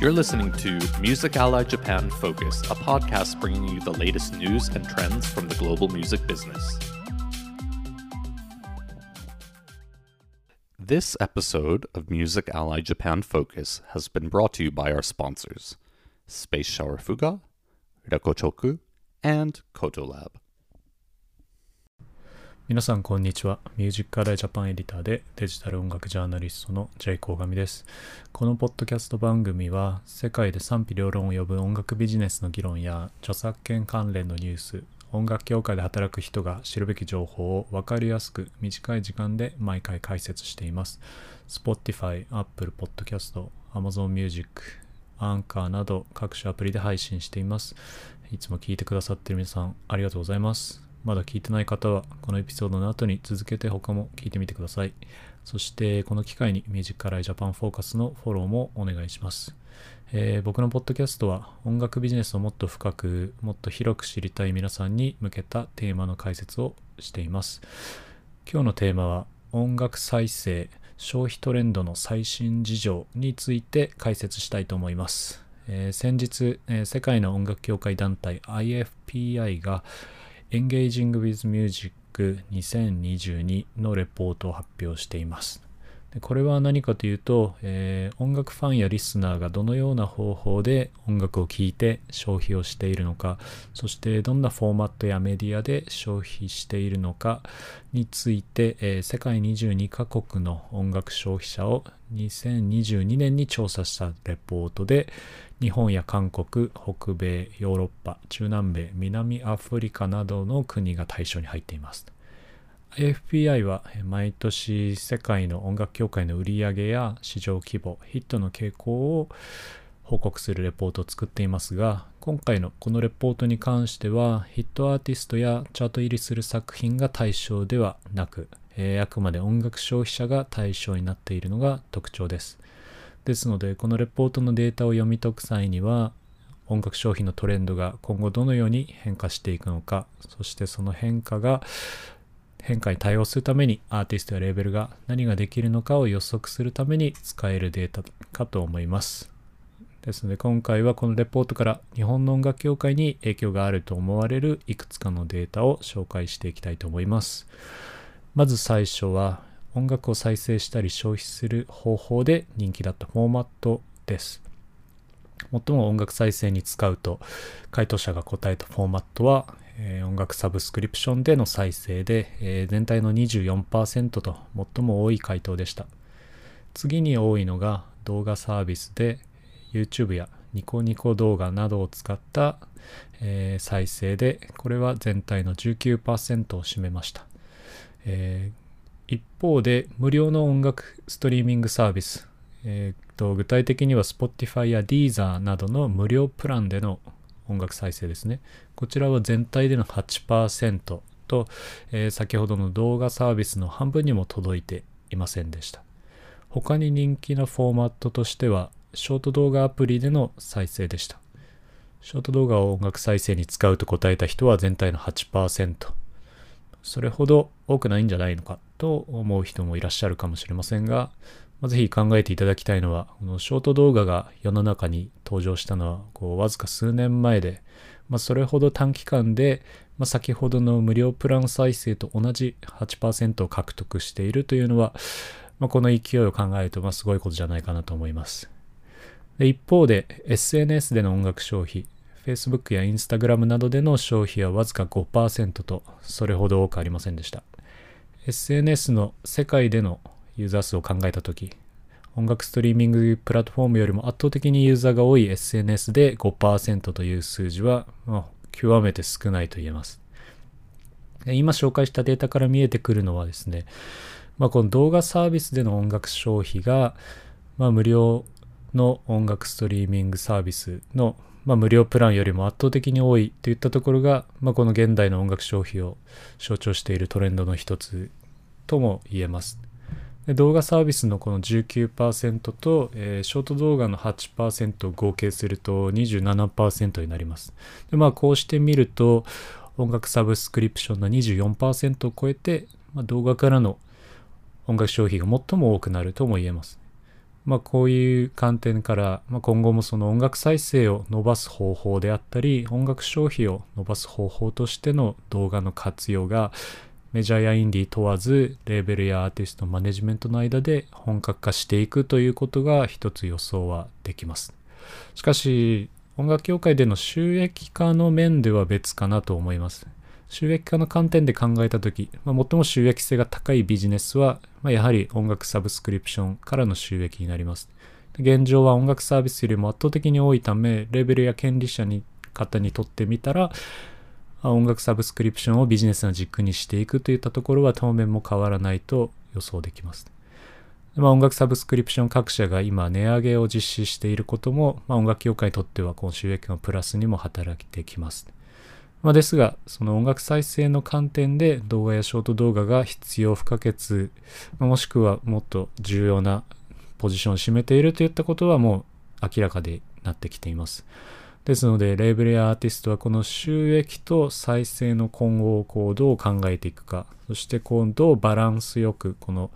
You're listening to Music Ally Japan Focus, a podcast bringing you the latest news and trends from the global music business. This episode of Music Ally Japan Focus has been brought to you by our sponsors Space Shower Fuga, Rekochoku, and Kotolab. 皆さんこんにちは。ミュージックアダイジャパンエディターでデジタル音楽ジャーナリストの J コーガミです。このポッドキャスト番組は世界で賛否両論を呼ぶ音楽ビジネスの議論や著作権関連のニュース、音楽業界で働く人が知るべき情報を分かりやすく短い時間で毎回解説しています。Spotify、Apple Podcast、Amazon Music、Anchor など各種アプリで配信しています。いつも聞いてくださっている皆さんありがとうございます。まだ聞いてない方は、このエピソードの後に続けて他も聞いてみてください。そして、この機会にミュージックアライジャパンフォーカスのフォローもお願いします。えー、僕のポッドキャストは音楽ビジネスをもっと深く、もっと広く知りたい皆さんに向けたテーマの解説をしています。今日のテーマは音楽再生、消費トレンドの最新事情について解説したいと思います。えー、先日、えー、世界の音楽協会団体 IFPI が、Engaging with Music 2022のレポートを発表しています。これは何かというと、えー、音楽ファンやリスナーがどのような方法で音楽を聴いて消費をしているのか、そしてどんなフォーマットやメディアで消費しているのかについて、えー、世界22カ国の音楽消費者を2022年に調査したレポートで、日本や韓国、北米、ヨーロッパ、中南米、南アフリカなどの国が対象に入っています。fpi は毎年世界の音楽協会の売り上げや市場規模、ヒットの傾向を報告するレポートを作っていますが、今回のこのレポートに関してはヒットアーティストやチャート入りする作品が対象ではなく、えー、あくまで音楽消費者が対象になっているのが特徴です。ですので、このレポートのデータを読み解く際には、音楽商品のトレンドが今後どのように変化していくのか、そしてその変化が変化に対応するためにアーティストやレーベルが何ができるのかを予測するために使えるデータかと思います。ですので今回はこのレポートから日本の音楽協会に影響があると思われるいくつかのデータを紹介していきたいと思います。まず最初は音楽を再生したり消費する方法で人気だったフォーマットです。最も音楽再生に使うと回答者が答えたフォーマットは、えー、音楽サブスクリプションでの再生で、えー、全体の24%と最も多い回答でした。次に多いのが動画サービスで YouTube やニコニコ動画などを使った、えー、再生でこれは全体の19%を占めました。えー一方で無料の音楽ストリーミングサービス、えーと、具体的には Spotify や Deezer などの無料プランでの音楽再生ですね。こちらは全体での8%と、えー、先ほどの動画サービスの半分にも届いていませんでした。他に人気なフォーマットとしては、ショート動画アプリでの再生でした。ショート動画を音楽再生に使うと答えた人は全体の8%。それほど多くないんじゃないのかと思う人もいらっしゃるかもしれませんが、まあ、ぜひ考えていただきたいのは、このショート動画が世の中に登場したのは、こう、わずか数年前で、まあ、それほど短期間で、まあ、先ほどの無料プラン再生と同じ8%を獲得しているというのは、まあ、この勢いを考えると、まあ、すごいことじゃないかなと思います。で一方で、SNS での音楽消費、Facebook や Instagram などでの消費はわずか5%と、それほど多くありませんでした。SNS の世界でのユーザー数を考えたとき、音楽ストリーミングプラットフォームよりも圧倒的にユーザーが多い SNS で5%という数字は、まあ、極めて少ないと言えます。今紹介したデータから見えてくるのはですね、まあ、この動画サービスでの音楽消費が、まあ、無料の音楽ストリーミングサービスのまあ、無料プランよりも圧倒的に多いといったところが、まあ、この現代の音楽消費を象徴しているトレンドの一つとも言えます。で動画サービスのこの19%と、えー、ショート動画の8%を合計すると27%になります。でまあ、こうしてみると音楽サブスクリプションの24%を超えて、まあ、動画からの音楽消費が最も多くなるとも言えます。まあ、こういう観点から、まあ、今後もその音楽再生を伸ばす方法であったり音楽消費を伸ばす方法としての動画の活用がメジャーやインディ問わずレーベルやアーティストマネジメントの間で本格化していくということが一つ予想はできます。しかし音楽業界での収益化の面では別かなと思います。収益化の観点で考えた時、まあ、最も収益性が高いビジネスは、まあ、やはり音楽サブスクリプションからの収益になります現状は音楽サービスよりも圧倒的に多いためレベルや権利者に方にとってみたら音楽サブスクリプションをビジネスの軸にしていくといったところは当面も変わらないと予想できます。まあ、音楽サブスクリプション各社が今値上げを実施していることも、まあ、音楽業界にとってはこの収益のプラスにも働いてきます。まあ、ですが、その音楽再生の観点で動画やショート動画が必要不可欠、もしくはもっと重要なポジションを占めているといったことはもう明らかでなってきています。ですので、レーベルやアーティストはこの収益と再生の今後をこうどう考えていくか、そしてこうどうバランスよくこの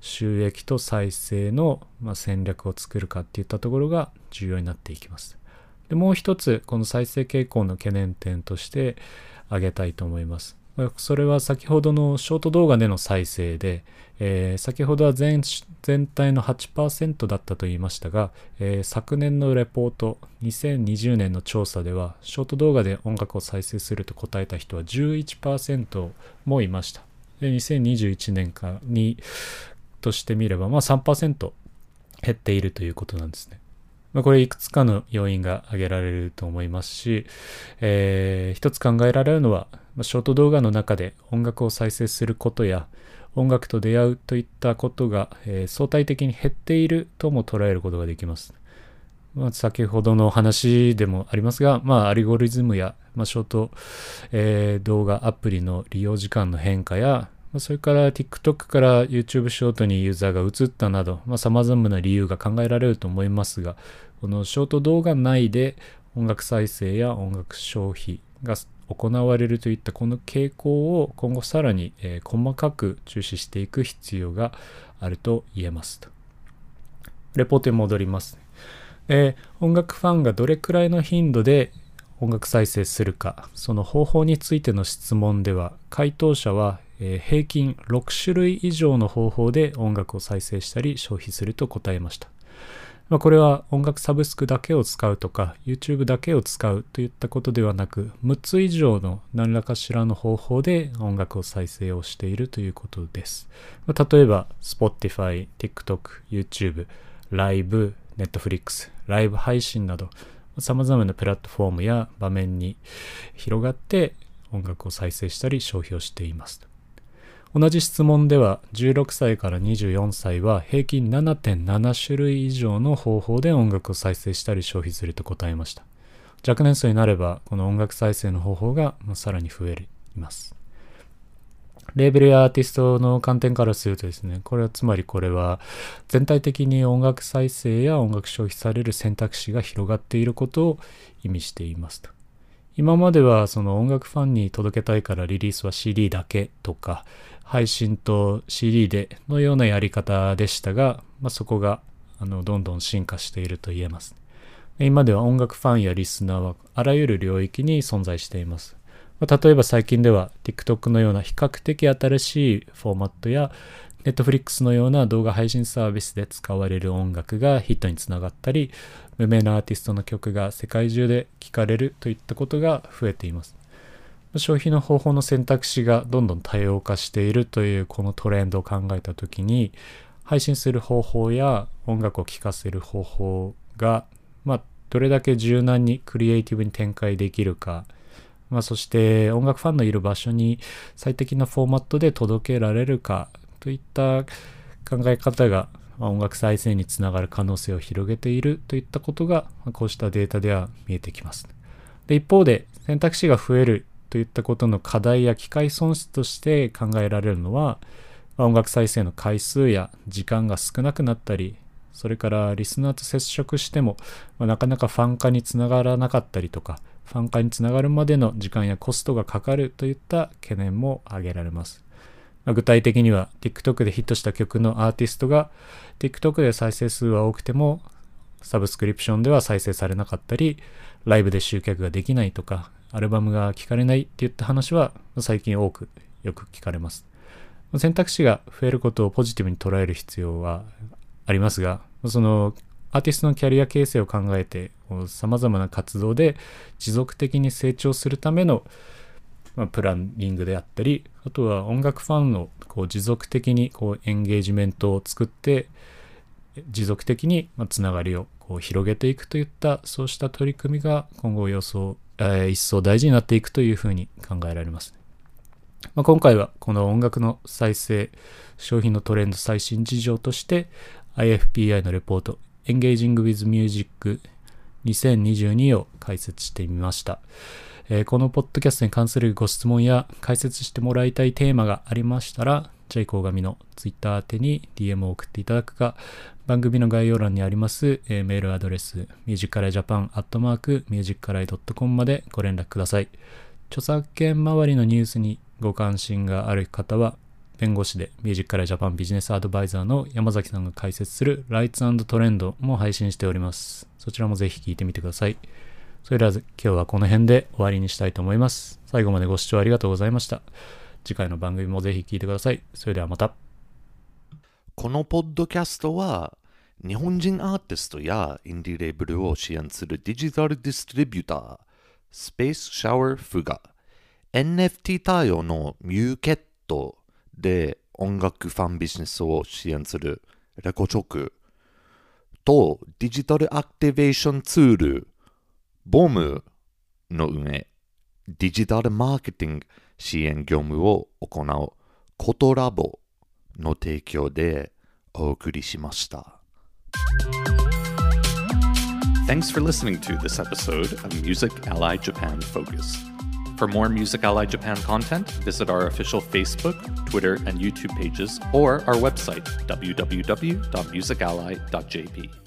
収益と再生の戦略を作るかっていったところが重要になっていきます。でもう一つ、この再生傾向の懸念点として挙げたいと思います。それは先ほどのショート動画での再生で、えー、先ほどは全体の8%だったと言いましたが、えー、昨年のレポート2020年の調査ではショート動画で音楽を再生すると答えた人は11%もいましたで2021年かにとしてみれば、まあ3%減っているということなんですねまあ、これいくつかの要因が挙げられると思いますし、えー、一つ考えられるのは、まあ、ショート動画の中で音楽を再生することや音楽と出会うといったことが、えー、相対的に減っているとも捉えることができます。まあ、先ほどの話でもありますが、まあ、アルゴリズムや、まあ、ショート、えー、動画アプリの利用時間の変化や、まあ、それから TikTok から YouTube ショートにユーザーが移ったなど、まあ、様々な理由が考えられると思いますが、このショート動画内で音楽再生や音楽消費が行われるといったこの傾向を今後さらに、え、細かく注視していく必要があると言えますと。レポートに戻ります、えー、音楽ファンがどれくらいの頻度で音楽再生するか、その方法についての質問では、回答者は、えー、平均6種類以上の方法で音楽を再生したり消費すると答えました。まあ、これは音楽サブスクだけを使うとか YouTube だけを使うといったことではなく6つ以上の何らかしらの方法で音楽を再生をしているということです。まあ、例えば Spotify、TikTok、YouTube、ライブ、Netflix、ライブ配信など様々なプラットフォームや場面に広がって音楽を再生したり消費をしています。同じ質問では16歳から24歳は平均7.7種類以上の方法で音楽を再生したり消費すると答えました。若年層になればこの音楽再生の方法がさらに増えます。レーベルやアーティストの観点からするとですね、これはつまりこれは全体的に音楽再生や音楽消費される選択肢が広がっていることを意味していますと。今まではその音楽ファンに届けたいからリリースは CD だけとか、配信と CD でのようなやり方でしたが、まあ、そこがあのどんどん進化していると言えます。今では音楽ファンやリスナーはあらゆる領域に存在しています。まあ、例えば最近では TikTok のような比較的新しいフォーマットや Netflix のような動画配信サービスで使われる音楽がヒットにつながったり、無名なアーティストの曲が世界中で聴かれるといったことが増えています。消費の方法の選択肢がどんどん多様化しているというこのトレンドを考えた時に配信する方法や音楽を聴かせる方法が、まあ、どれだけ柔軟にクリエイティブに展開できるか、まあ、そして音楽ファンのいる場所に最適なフォーマットで届けられるかといった考え方が音楽再生につながる可能性を広げているといったことがこうしたデータでは見えてきます。で一方で選択肢が増えるといったことの課題や機械損失として考えられるのは、音楽再生の回数や時間が少なくなったり、それからリスナーと接触しても、まあ、なかなかファン化につながらなかったりとか、ファン化につながるまでの時間やコストがかかるといった懸念も挙げられます。まあ、具体的には TikTok でヒットした曲のアーティストが TikTok で再生数は多くてもサブスクリプションでは再生されなかったりライブで集客ができないとかアルバムが聴かれないっていった話は最近多くよく聞かれます。選択肢が増えることをポジティブに捉える必要はありますがそのアーティストのキャリア形成を考えて様々な活動で持続的に成長するためのまあ、プランニングであったり、あとは音楽ファンのこう持続的にこうエンゲージメントを作って、持続的につながりをこう広げていくといったそうした取り組みが今後予想、えー、一層大事になっていくというふうに考えられます。まあ、今回はこの音楽の再生、商品のトレンド最新事情として IFPI のレポート Engaging with Music 2022を解説してみました。えー、このポッドキャストに関するご質問や解説してもらいたいテーマがありましたら、ジェイコーガミの Twitter 宛てに DM を送っていただくか、番組の概要欄にあります、えー、メールアドレス、musicaljapan.musicalai.com までご連絡ください。著作権周りのニュースにご関心がある方は、弁護士でミュージックカラージャパンビジネスアドバイザーの山崎さんが解説するライツトレンドも配信しております。そちらもぜひ聞いてみてください。それでは今日はこの辺で終わりにしたいと思います。最後までご視聴ありがとうございました。次回の番組もぜひ聴いてください。それではまた。このポッドキャストは日本人アーティストやインディレーブルを支援するデジタルディストリビュータースペースシャワーフが NFT 対応のミューケットで音楽ファンビジネスを支援するレコチョクとデジタルアクティベーションツールボムの上、デジタルマーケティング支援業務を行うコトラボの提供でお送りしました。Thanks for listening to this episode of Music Ally Japan Focus. For more Music Ally Japan content, visit our official Facebook, Twitter, and YouTube pages or our website, www.musically.jp.